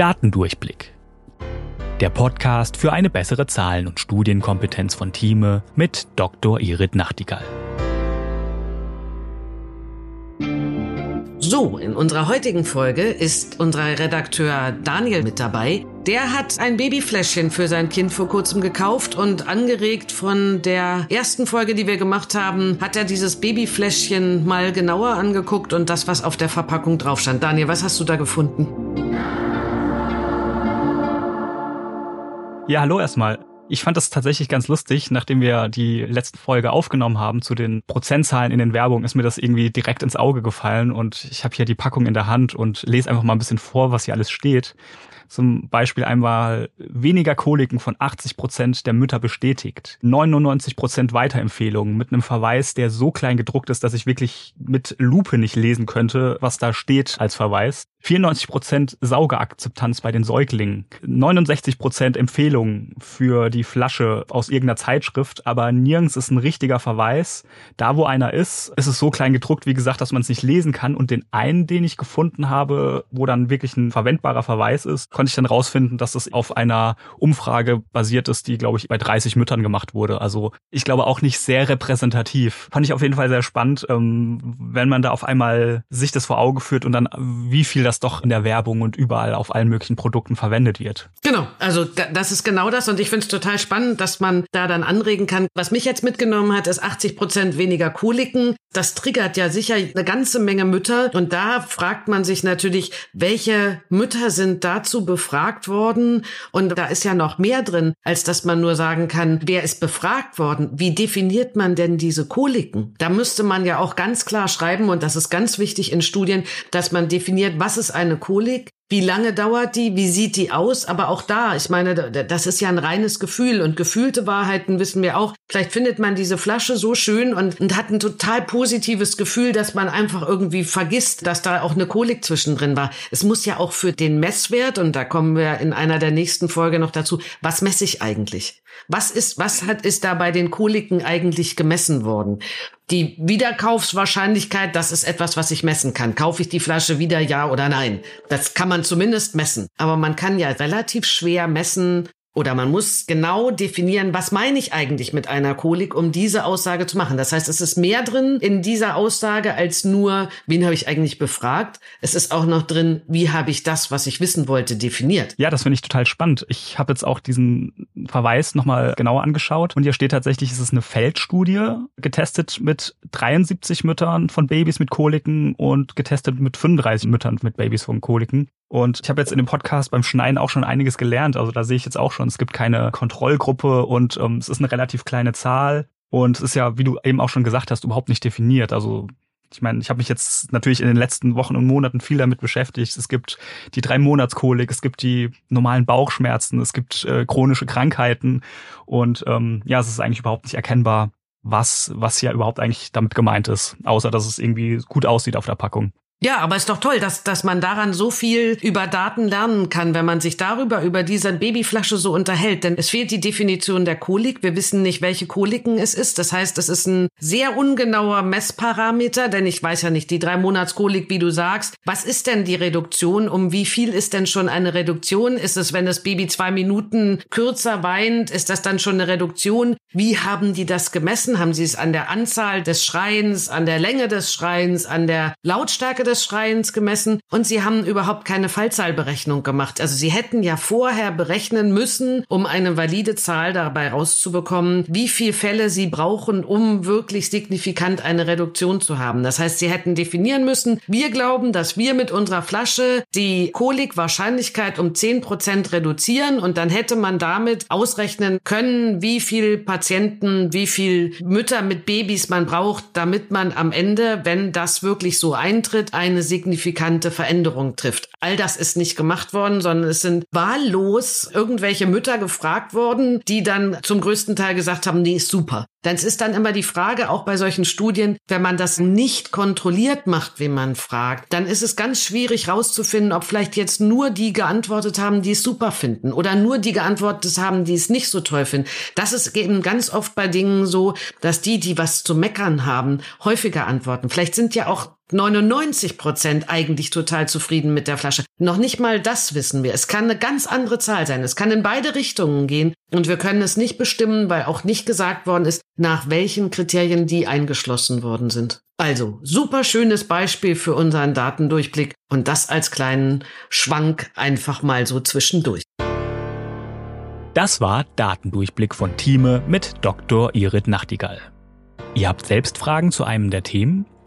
Datendurchblick. Der Podcast für eine bessere Zahlen- und Studienkompetenz von Thieme mit Dr. Irit Nachtigall. So, in unserer heutigen Folge ist unser Redakteur Daniel mit dabei. Der hat ein Babyfläschchen für sein Kind vor kurzem gekauft und angeregt von der ersten Folge, die wir gemacht haben, hat er dieses Babyfläschchen mal genauer angeguckt und das, was auf der Verpackung drauf stand. Daniel, was hast du da gefunden? Ja, hallo erstmal. Ich fand das tatsächlich ganz lustig. Nachdem wir die letzte Folge aufgenommen haben zu den Prozentzahlen in den Werbungen, ist mir das irgendwie direkt ins Auge gefallen und ich habe hier die Packung in der Hand und lese einfach mal ein bisschen vor, was hier alles steht. Zum Beispiel einmal weniger Koliken von 80 Prozent der Mütter bestätigt. 99 Prozent Weiterempfehlungen mit einem Verweis, der so klein gedruckt ist, dass ich wirklich mit Lupe nicht lesen könnte, was da steht als Verweis. 94 Prozent Saugeakzeptanz bei den Säuglingen. 69 Prozent Empfehlungen für die Flasche aus irgendeiner Zeitschrift, aber nirgends ist ein richtiger Verweis. Da, wo einer ist, ist es so klein gedruckt, wie gesagt, dass man es nicht lesen kann. Und den einen, den ich gefunden habe, wo dann wirklich ein verwendbarer Verweis ist, konnte ich dann rausfinden, dass es auf einer Umfrage basiert ist, die, glaube ich, bei 30 Müttern gemacht wurde. Also ich glaube auch nicht sehr repräsentativ. Fand ich auf jeden Fall sehr spannend, ähm, wenn man da auf einmal sich das vor Auge führt und dann, wie viel das doch in der Werbung und überall auf allen möglichen Produkten verwendet wird. Genau, also das ist genau das und ich finde es total spannend, dass man da dann anregen kann. Was mich jetzt mitgenommen hat, ist 80 Prozent weniger Koliken. Das triggert ja sicher eine ganze Menge Mütter und da fragt man sich natürlich, welche Mütter sind dazu befragt worden. Und da ist ja noch mehr drin, als dass man nur sagen kann, wer ist befragt worden? Wie definiert man denn diese Koliken? Da müsste man ja auch ganz klar schreiben, und das ist ganz wichtig in Studien, dass man definiert, was ist eine Kolik? Wie lange dauert die? Wie sieht die aus? Aber auch da, ich meine, das ist ja ein reines Gefühl und gefühlte Wahrheiten wissen wir auch. Vielleicht findet man diese Flasche so schön und, und hat ein total positives Gefühl, dass man einfach irgendwie vergisst, dass da auch eine Kolik zwischendrin war. Es muss ja auch für den Messwert, und da kommen wir in einer der nächsten Folge noch dazu, was messe ich eigentlich? Was ist, was hat, ist da bei den Koliken eigentlich gemessen worden? Die Wiederkaufswahrscheinlichkeit, das ist etwas, was ich messen kann. Kaufe ich die Flasche wieder, ja oder nein? Das kann man zumindest messen. Aber man kann ja relativ schwer messen, oder man muss genau definieren, was meine ich eigentlich mit einer Kolik, um diese Aussage zu machen. Das heißt, es ist mehr drin in dieser Aussage als nur, wen habe ich eigentlich befragt. Es ist auch noch drin, wie habe ich das, was ich wissen wollte, definiert. Ja, das finde ich total spannend. Ich habe jetzt auch diesen Verweis nochmal genauer angeschaut und hier steht tatsächlich, es ist eine Feldstudie getestet mit 73 Müttern von Babys mit Koliken und getestet mit 35 Müttern mit Babys von Koliken. Und ich habe jetzt in dem Podcast beim Schneiden auch schon einiges gelernt. Also da sehe ich jetzt auch schon, es gibt keine Kontrollgruppe und ähm, es ist eine relativ kleine Zahl. Und es ist ja, wie du eben auch schon gesagt hast, überhaupt nicht definiert. Also ich meine, ich habe mich jetzt natürlich in den letzten Wochen und Monaten viel damit beschäftigt. Es gibt die drei Monatskolik, es gibt die normalen Bauchschmerzen, es gibt äh, chronische Krankheiten und ähm, ja, es ist eigentlich überhaupt nicht erkennbar, was was ja überhaupt eigentlich damit gemeint ist, außer dass es irgendwie gut aussieht auf der Packung. Ja, aber ist doch toll, dass, dass man daran so viel über Daten lernen kann, wenn man sich darüber, über diese Babyflasche so unterhält. Denn es fehlt die Definition der Kolik. Wir wissen nicht, welche Koliken es ist. Das heißt, es ist ein sehr ungenauer Messparameter, denn ich weiß ja nicht, die drei Monatskolik, wie du sagst. Was ist denn die Reduktion? Um wie viel ist denn schon eine Reduktion? Ist es, wenn das Baby zwei Minuten kürzer weint, ist das dann schon eine Reduktion? Wie haben die das gemessen? Haben sie es an der Anzahl des Schreins, an der Länge des Schreins, an der Lautstärke des Schreiens gemessen und sie haben überhaupt keine Fallzahlberechnung gemacht. Also sie hätten ja vorher berechnen müssen, um eine valide Zahl dabei rauszubekommen, wie viel Fälle sie brauchen, um wirklich signifikant eine Reduktion zu haben. Das heißt, sie hätten definieren müssen, wir glauben, dass wir mit unserer Flasche die Kolikwahrscheinlichkeit um 10 Prozent reduzieren und dann hätte man damit ausrechnen können, wie viel Patienten, wie viel Mütter mit Babys man braucht, damit man am Ende, wenn das wirklich so eintritt, eine signifikante Veränderung trifft. All das ist nicht gemacht worden, sondern es sind wahllos irgendwelche Mütter gefragt worden, die dann zum größten Teil gesagt haben, nee, ist super. Dann ist dann immer die Frage, auch bei solchen Studien, wenn man das nicht kontrolliert macht, wenn man fragt, dann ist es ganz schwierig rauszufinden, ob vielleicht jetzt nur die geantwortet haben, die es super finden oder nur die geantwortet haben, die es nicht so toll finden. Das ist eben ganz oft bei Dingen so, dass die, die was zu meckern haben, häufiger antworten. Vielleicht sind ja auch 99 Prozent eigentlich total zufrieden mit der Flasche. Noch nicht mal das wissen wir. Es kann eine ganz andere Zahl sein. Es kann in beide Richtungen gehen und wir können es nicht bestimmen, weil auch nicht gesagt worden ist, nach welchen Kriterien die eingeschlossen worden sind. Also, super schönes Beispiel für unseren Datendurchblick und das als kleinen Schwank einfach mal so zwischendurch. Das war Datendurchblick von Thieme mit Dr. Irit Nachtigall. Ihr habt selbst Fragen zu einem der Themen